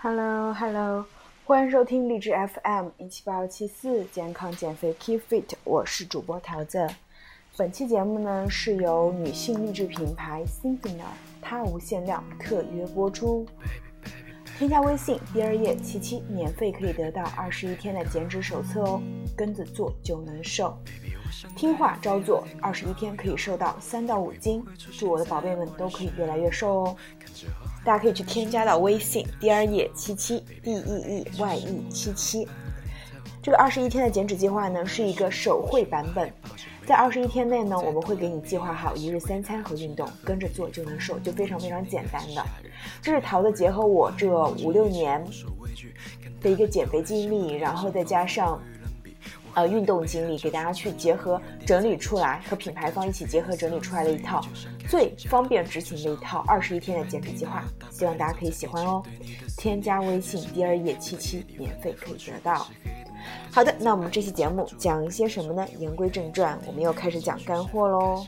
Hello Hello，欢迎收听励志 FM 一七八七四健康减肥 Keep Fit，我是主播桃子。本期节目呢是由女性励志品牌 s y n t h e n e r 它无限量特约播出。添加微信第二页七七，免费可以得到二十一天的减脂手册哦，跟着做就能瘦，听话照做，二十一天可以瘦到三到五斤。祝我的宝贝们都可以越来越瘦哦！大家可以去添加到微信第二页七七 D E E Y E 七七。这个二十一天的减脂计划呢，是一个手绘版本。在二十一天内呢，我们会给你计划好一日三餐和运动，跟着做就能瘦，就非常非常简单的。这是桃子结合我这五六年的一个减肥经历，然后再加上呃运动经历，给大家去结合整理出来，和品牌方一起结合整理出来的一套最方便执行的一套二十一天的减脂计划，希望大家可以喜欢哦。添加微信第二页七七，免费可以得到。好的，那我们这期节目讲一些什么呢？言归正传，我们又开始讲干货喽。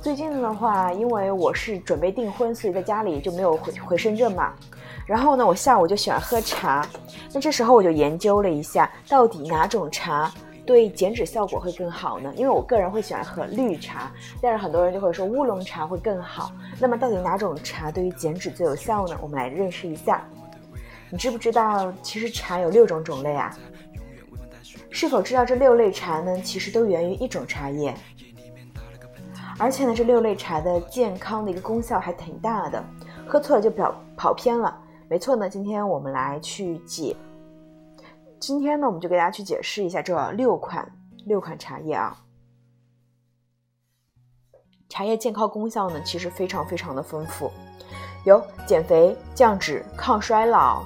最近的话，因为我是准备订婚，所以在家里就没有回回深圳嘛。然后呢，我下午就喜欢喝茶，那这时候我就研究了一下，到底哪种茶。对减脂效果会更好呢？因为我个人会喜欢喝绿茶，但是很多人就会说乌龙茶会更好。那么到底哪种茶对于减脂最有效呢？我们来认识一下。你知不知道，其实茶有六种种类啊？是否知道这六类茶呢？其实都源于一种茶叶，而且呢，这六类茶的健康的一个功效还挺大的。喝错了就跑跑偏了。没错呢，今天我们来去解。今天呢，我们就给大家去解释一下这六款六款茶叶啊。茶叶健康功效呢，其实非常非常的丰富，有减肥、降脂、抗衰老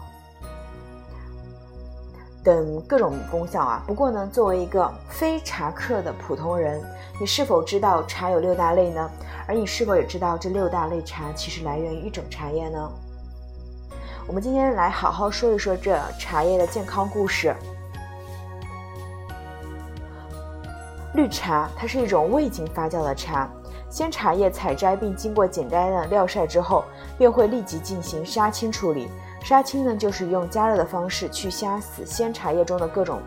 等各种功效啊。不过呢，作为一个非茶客的普通人，你是否知道茶有六大类呢？而你是否也知道这六大类茶其实来源于一种茶叶呢？我们今天来好好说一说这茶叶的健康故事。绿茶它是一种未经发酵的茶，鲜茶叶采摘并经过简单的晾晒之后，便会立即进行杀青处理。杀青呢，就是用加热的方式去杀死鲜茶叶中的各种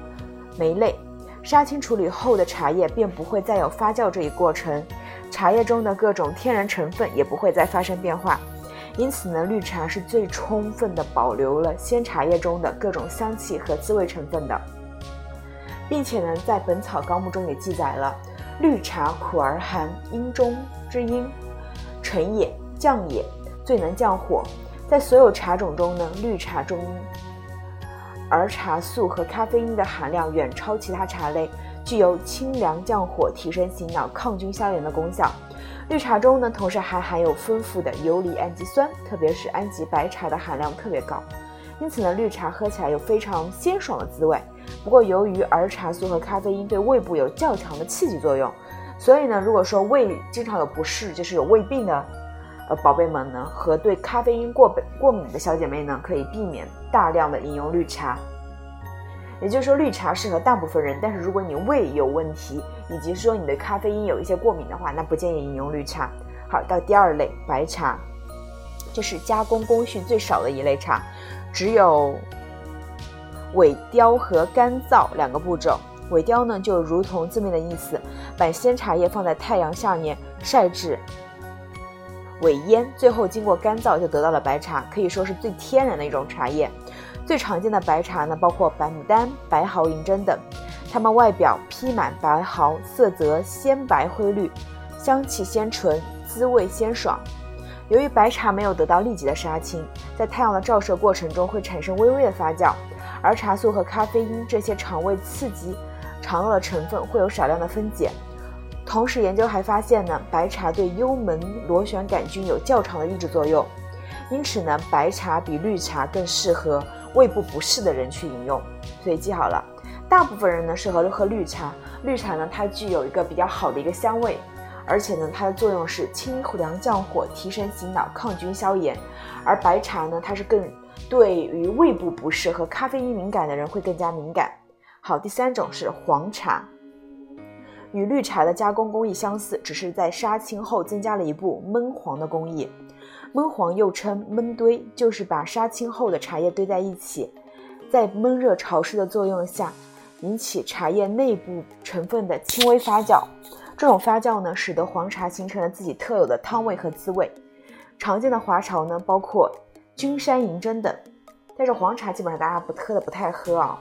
酶类。杀青处理后的茶叶便不会再有发酵这一过程，茶叶中的各种天然成分也不会再发生变化。因此呢，绿茶是最充分的保留了鲜茶叶中的各种香气和滋味成分的，并且呢，在《本草纲目》中也记载了，绿茶苦而寒，阴中之阴，沉也，降也，最能降火。在所有茶种中呢，绿茶中儿茶素和咖啡因的含量远超其他茶类，具有清凉降火、提神醒脑、抗菌消炎的功效。绿茶中呢，同时还含有丰富的游离氨基酸，特别是安吉白茶的含量特别高，因此呢，绿茶喝起来有非常鲜爽的滋味。不过，由于儿茶素和咖啡因对胃部有较强的刺激作用，所以呢，如果说胃经常有不适，就是有胃病的，呃，宝贝们呢，和对咖啡因过过敏的小姐妹呢，可以避免大量的饮用绿茶。也就是说，绿茶适合大部分人，但是如果你胃有问题，以及说你对咖啡因有一些过敏的话，那不建议饮用绿茶。好，到第二类白茶，这是加工工序最少的一类茶，只有萎凋和干燥两个步骤。萎凋呢，就如同字面的意思，把鲜茶叶放在太阳下面晒至萎蔫，最后经过干燥就得到了白茶，可以说是最天然的一种茶叶。最常见的白茶呢，包括白牡丹、白毫银针等，它们外表披满白毫，色泽鲜白灰绿，香气鲜纯，滋味鲜爽。由于白茶没有得到立即的杀青，在太阳的照射过程中会产生微微的发酵，而茶素和咖啡因这些肠胃刺激肠道的成分会有少量的分解。同时，研究还发现呢，白茶对幽门螺旋杆菌有较长的抑制作用，因此呢，白茶比绿茶更适合。胃部不适的人去饮用，所以记好了，大部分人呢适合喝绿茶。绿茶呢，它具有一个比较好的一个香味，而且呢，它的作用是清凉降火、提神醒脑、抗菌消炎。而白茶呢，它是更对于胃部不适和咖啡因敏感的人会更加敏感。好，第三种是黄茶。与绿茶的加工工艺相似，只是在杀青后增加了一步闷黄的工艺。闷黄又称闷堆，就是把杀青后的茶叶堆在一起，在闷热潮湿的作用下，引起茶叶内部成分的轻微发酵。这种发酵呢，使得黄茶形成了自己特有的汤味和滋味。常见的华茶呢，包括君山银针等。但是黄茶基本上大家不喝的不太喝啊，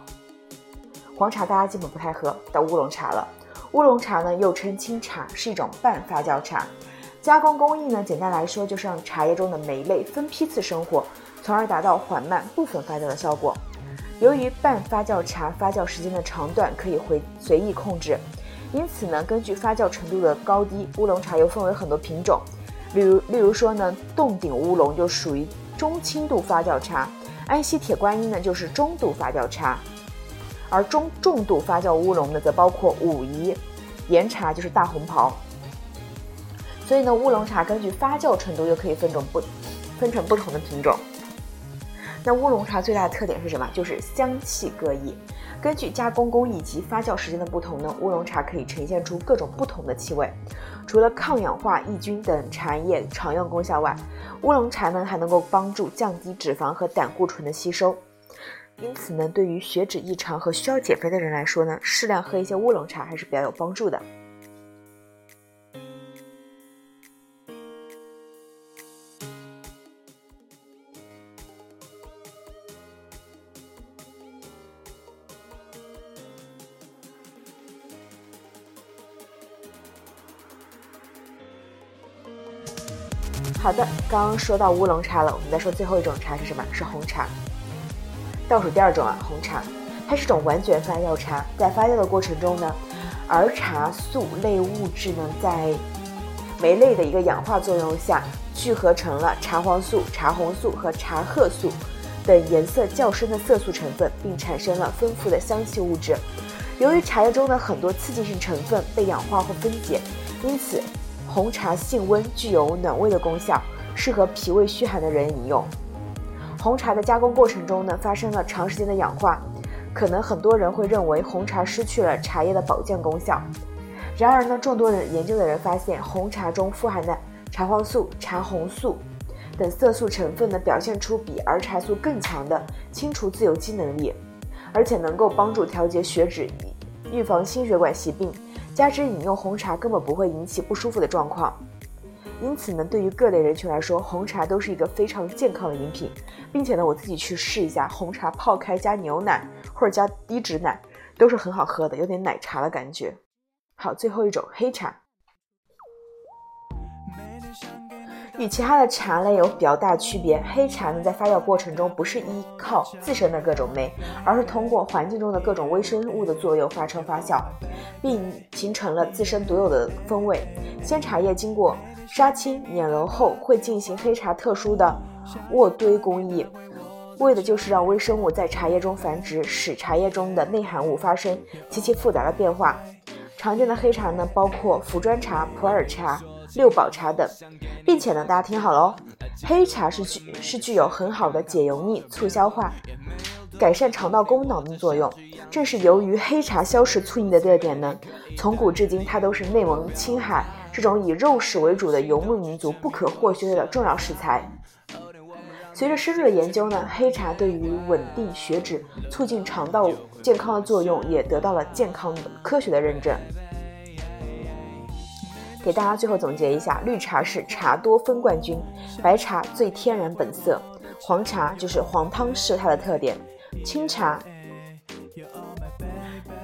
黄茶大家基本不太喝，到乌龙茶了。乌龙茶呢，又称清茶，是一种半发酵茶。加工工艺呢，简单来说就是让茶叶中的酶类分批次生活，从而达到缓慢部分发酵的效果。由于半发酵茶发酵时间的长短可以回随意控制，因此呢，根据发酵程度的高低，乌龙茶又分为很多品种。例如，例如说呢，洞顶乌龙就属于中轻度发酵茶，安溪铁观音呢就是中度发酵茶，而中重度发酵乌龙呢，则包括武夷岩茶，就是大红袍。所以呢，乌龙茶根据发酵程度又可以分种不分成不同的品种。那乌龙茶最大的特点是什么？就是香气各异。根据加工工艺及发酵时间的不同呢，乌龙茶可以呈现出各种不同的气味。除了抗氧化、抑菌等茶叶常用功效外，乌龙茶呢还能够帮助降低脂肪和胆固醇的吸收。因此呢，对于血脂异常和需要减肥的人来说呢，适量喝一些乌龙茶还是比较有帮助的。刚刚说到乌龙茶了，我们再说最后一种茶是什么？是红茶。倒数第二种啊，红茶，它是种完全发酵茶，在发酵的过程中呢，儿茶素类物质呢在酶类的一个氧化作用下聚合成了茶黄素、茶红素和茶褐素等颜色较深的色素成分，并产生了丰富的香气物质。由于茶叶中的很多刺激性成分被氧化或分解，因此。红茶性温，具有暖胃的功效，适合脾胃虚寒的人饮用。红茶的加工过程中呢，发生了长时间的氧化，可能很多人会认为红茶失去了茶叶的保健功效。然而呢，众多人研究的人发现，红茶中富含的茶黄素、茶红素等色素成分呢，表现出比儿茶素更强的清除自由基能力，而且能够帮助调节血脂，预防心血管疾病。加之饮用红茶根本不会引起不舒服的状况，因此呢，对于各类人群来说，红茶都是一个非常健康的饮品，并且呢，我自己去试一下，红茶泡开加牛奶或者加低脂奶都是很好喝的，有点奶茶的感觉。好，最后一种黑茶。与其他的茶类有比较大区别，黑茶呢在发酵过程中不是依靠自身的各种酶，而是通过环境中的各种微生物的作用发生发酵，并形成了自身独有的风味。鲜茶叶经过杀青碾揉后，会进行黑茶特殊的渥堆工艺，为的就是让微生物在茶叶中繁殖，使茶叶中的内含物发生极其复杂的变化。常见的黑茶呢，包括茯砖茶、普洱茶。六宝茶等，并且呢，大家听好了哦，黑茶是具是具有很好的解油腻、促消化、改善肠道功能的作用。正是由于黑茶消食促腻的特点呢，从古至今它都是内蒙、青海这种以肉食为主的游牧民族不可或缺的重要食材。随着深入的研究呢，黑茶对于稳定血脂、促进肠道健康的作用也得到了健康科学的认证。给大家最后总结一下：绿茶是茶多酚冠军，白茶最天然本色，黄茶就是黄汤是它的特点，清茶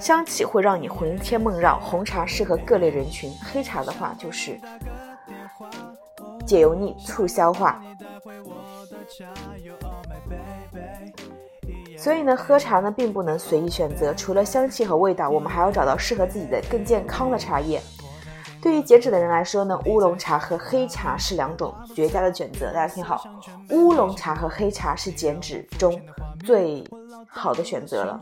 香气会让你魂牵梦绕，红茶适合各类人群，黑茶的话就是解油腻、促消化。所以呢，喝茶呢并不能随意选择，除了香气和味道，我们还要找到适合自己的更健康的茶叶。对于减脂的人来说呢，乌龙茶和黑茶是两种绝佳的选择。大家听好，乌龙茶和黑茶是减脂中最好的选择了。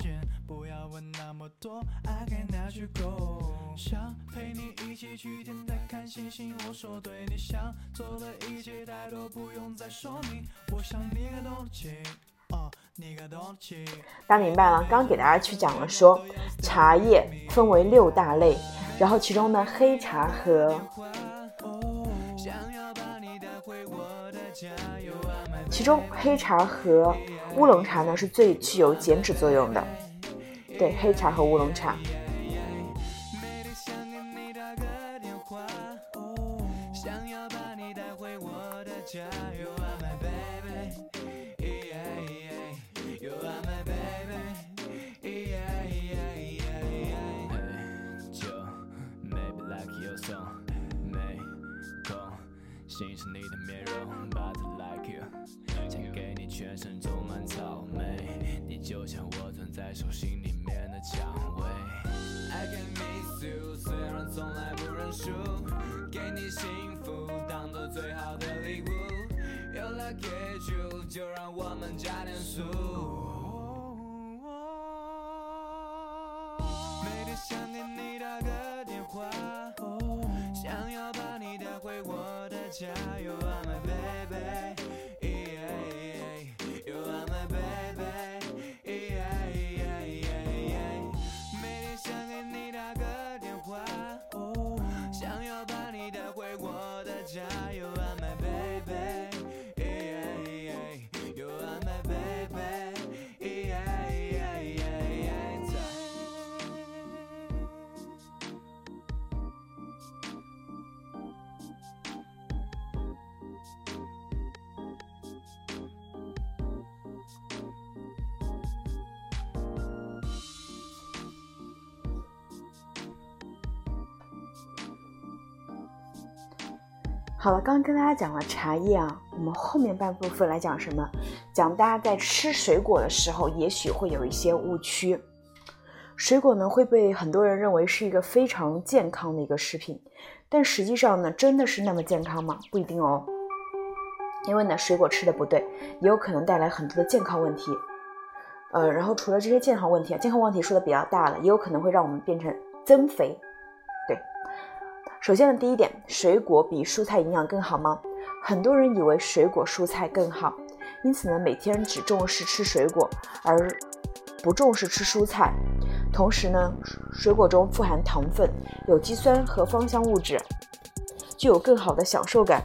多 I can let you go。想陪你一起去天台看星星，我说对你想做的一切，太多不用再说明。我想你个东西。大家明白了，刚给大家去讲了说，茶叶分为六大类，然后其中呢，黑茶和其中黑茶和乌龙茶呢是最具有减脂作用的。对，黑茶和乌龙茶。欣赏你的面容，But like you，想给你全身种满草莓，你就像我存在手心里给你幸福当做最好的礼物。有了 Kiss，就让我们加点速。每天想给你打个电话，想要把你带回我的。家好了，刚刚跟大家讲了茶叶啊，我们后面半部分来讲什么？讲大家在吃水果的时候，也许会有一些误区。水果呢会被很多人认为是一个非常健康的一个食品，但实际上呢，真的是那么健康吗？不一定哦。因为呢，水果吃的不对，也有可能带来很多的健康问题。呃，然后除了这些健康问题啊，健康问题说的比较大了，也有可能会让我们变成增肥。首先呢，第一点，水果比蔬菜营养更好吗？很多人以为水果蔬菜更好，因此呢，每天只重视吃水果，而不重视吃蔬菜。同时呢，水果中富含糖分、有机酸和芳香物质，具有更好的享受感。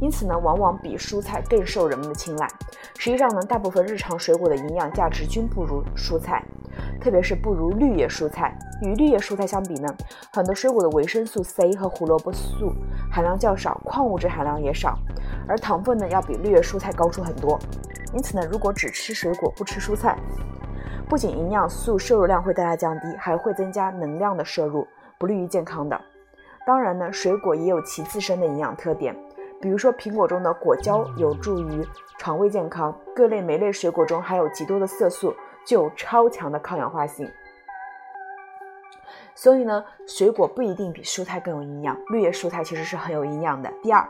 因此呢，往往比蔬菜更受人们的青睐。实际上呢，大部分日常水果的营养价值均不如蔬菜。特别是不如绿叶蔬菜。与绿叶蔬菜相比呢，很多水果的维生素 C 和胡萝卜素含量较少，矿物质含量也少，而糖分呢要比绿叶蔬菜高出很多。因此呢，如果只吃水果不吃蔬菜，不仅营养素摄入量会大大降低，还会增加能量的摄入，不利于健康的。当然呢，水果也有其自身的营养特点，比如说苹果中的果胶有助于肠胃健康，各类莓类水果中含有极多的色素。具有超强的抗氧化性，所以呢，水果不一定比蔬菜更有营养。绿叶蔬菜其实是很有营养的。第二，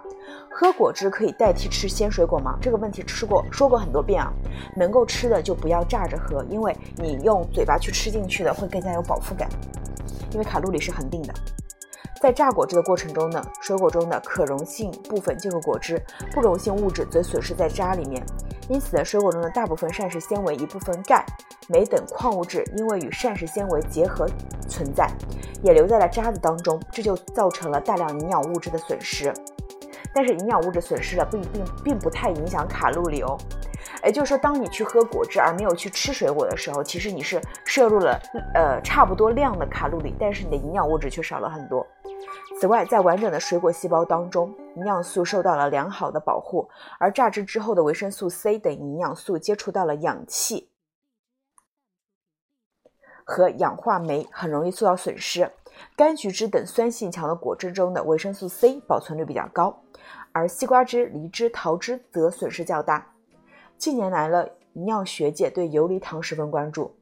喝果汁可以代替吃鲜水果吗？这个问题吃过说过很多遍啊。能够吃的就不要榨着喝，因为你用嘴巴去吃进去的会更加有饱腹感，因为卡路里是恒定的。在榨果汁的过程中呢，水果中的可溶性部分进入果汁，不溶性物质则损失在渣里面。因此，水果中的大部分膳食纤维、一部分钙、镁等矿物质，因为与膳食纤维结合存在，也留在了渣子当中，这就造成了大量营养物质的损失。但是营养物质损失了不一定并不太影响卡路里哦。也就是说，当你去喝果汁而没有去吃水果的时候，其实你是摄入了呃差不多量的卡路里，但是你的营养物质却少了很多。此外，在完整的水果细胞当中，营养素受到了良好的保护，而榨汁之后的维生素 C 等营养素接触到了氧气和氧化酶，很容易受到损失。柑橘汁等酸性强的果汁中的维生素 C 保存率比较高，而西瓜汁、梨汁、桃汁则损失较大。近年来了，营养学界对游离糖十分关注，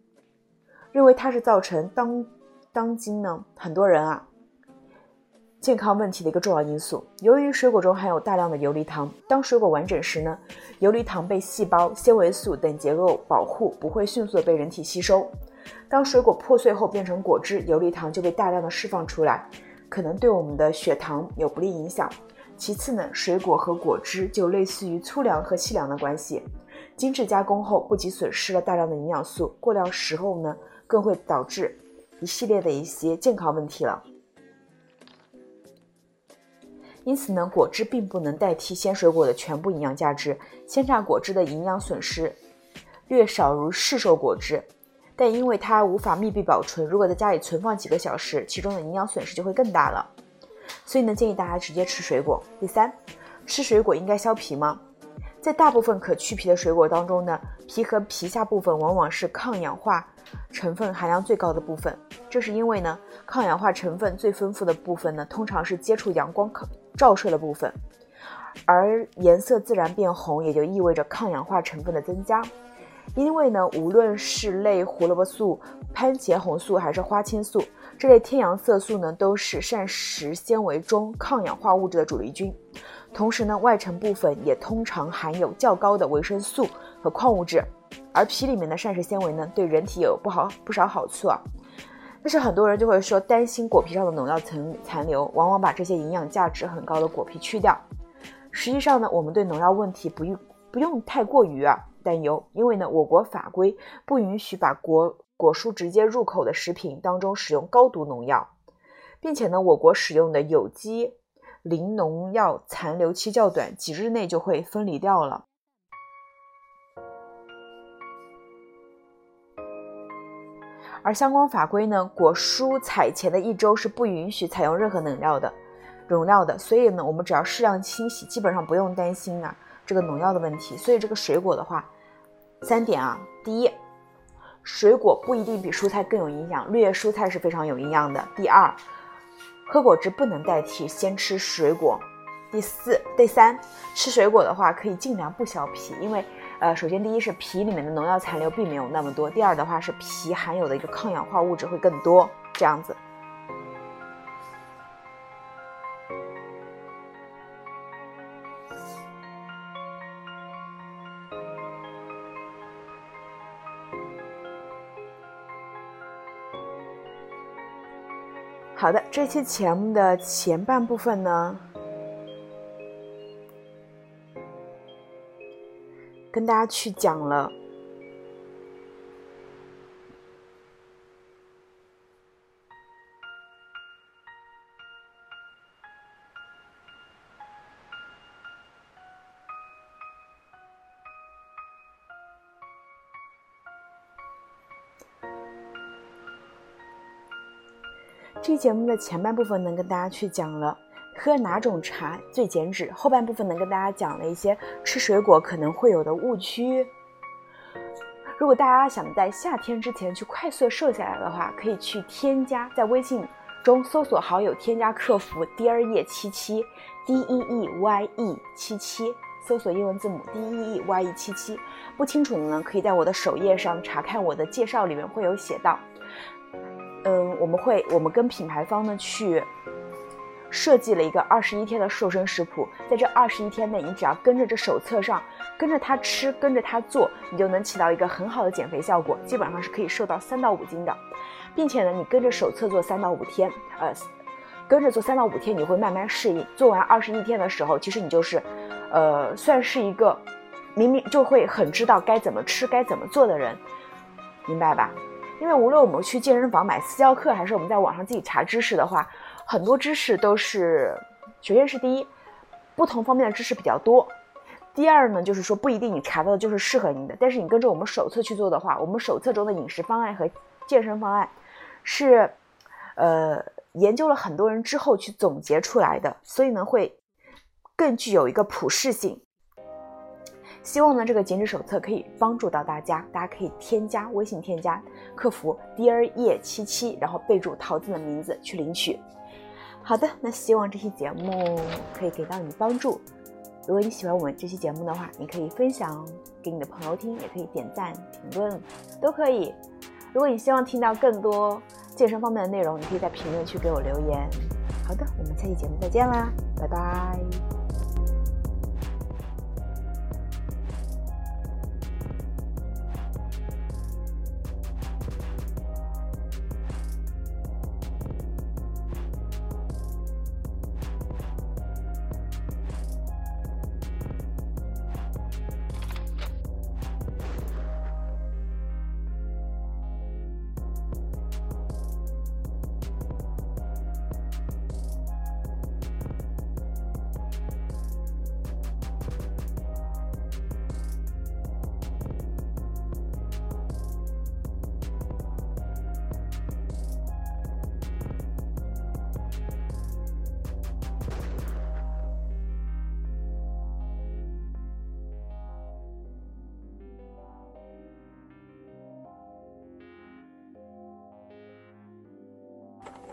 认为它是造成当当今呢很多人啊。健康问题的一个重要因素。由于水果中含有大量的游离糖，当水果完整时呢，游离糖被细胞、纤维素等结构保护，不会迅速的被人体吸收。当水果破碎后变成果汁，游离糖就被大量的释放出来，可能对我们的血糖有不利影响。其次呢，水果和果汁就类似于粗粮和细粮的关系，精致加工后不仅损失了大量的营养素，过量时候呢，更会导致一系列的一些健康问题了。因此呢，果汁并不能代替鲜水果的全部营养价值。鲜榨果汁的营养损失略少如市售果汁，但因为它无法密闭保存，如果在家里存放几个小时，其中的营养损失就会更大了。所以呢，建议大家直接吃水果。第三，吃水果应该削皮吗？在大部分可去皮的水果当中呢，皮和皮下部分往往是抗氧化成分含量最高的部分。这是因为呢，抗氧化成分最丰富的部分呢，通常是接触阳光可照射的部分，而颜色自然变红，也就意味着抗氧化成分的增加。因为呢，无论是类胡萝卜素、番茄红素还是花青素这类天阳色素呢，都是膳食纤维中抗氧化物质的主力军。同时呢，外层部分也通常含有较高的维生素和矿物质，而皮里面的膳食纤维呢，对人体有不好不少好处啊。但是很多人就会说，担心果皮上的农药残残留，往往把这些营养价值很高的果皮去掉。实际上呢，我们对农药问题不用不用太过于啊担忧，因为呢，我国法规不允许把果果蔬直接入口的食品当中使用高毒农药，并且呢，我国使用的有机磷农药残留期较短，几日内就会分离掉了。而相关法规呢，果蔬采前的一周是不允许采用任何农药的，农药的。所以呢，我们只要适量清洗，基本上不用担心啊这个农药的问题。所以这个水果的话，三点啊，第一，水果不一定比蔬菜更有营养，绿叶蔬菜是非常有营养的。第二，喝果汁不能代替先吃水果。第四、第三，吃水果的话可以尽量不削皮，因为。呃，首先第一是皮里面的农药残留并没有那么多，第二的话是皮含有的一个抗氧化物质会更多，这样子。好的，这期节目的前半部分呢。跟大家去讲了，这节目的前半部分能跟大家去讲了。喝哪种茶最减脂？后半部分能跟大家讲了一些吃水果可能会有的误区。如果大家想在夏天之前去快速瘦下来的话，可以去添加在微信中搜索好友，添加客服 Dear 七七 D E E Y E 七七，搜索英文字母 D E E Y E 七七。不清楚的呢，可以在我的首页上查看我的介绍，里面会有写到。嗯，我们会我们跟品牌方呢去。设计了一个二十一天的瘦身食谱，在这二十一天内，你只要跟着这手册上，跟着它吃，跟着它做，你就能起到一个很好的减肥效果，基本上是可以瘦到三到五斤的，并且呢，你跟着手册做三到五天，呃，跟着做三到五天，你会慢慢适应。做完二十一天的时候，其实你就是，呃，算是一个明明就会很知道该怎么吃、该怎么做的人，明白吧？因为无论我们去健身房买私教课，还是我们在网上自己查知识的话。很多知识都是，首先是第一，不同方面的知识比较多。第二呢，就是说不一定你查到的就是适合你的。但是你跟着我们手册去做的话，我们手册中的饮食方案和健身方案，是，呃，研究了很多人之后去总结出来的，所以呢会更具有一个普适性。希望呢这个减脂手册可以帮助到大家，大家可以添加微信添加客服 Dear 叶七七，然后备注桃子的名字去领取。好的，那希望这期节目可以给到你帮助。如果你喜欢我们这期节目的话，你可以分享给你的朋友听，也可以点赞、评论，都可以。如果你希望听到更多健身方面的内容，你可以在评论区给我留言。好的，我们下期节目再见啦，拜拜。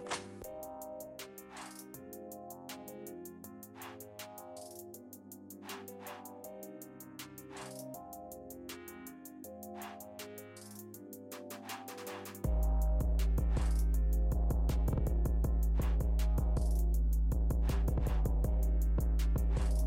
Bye.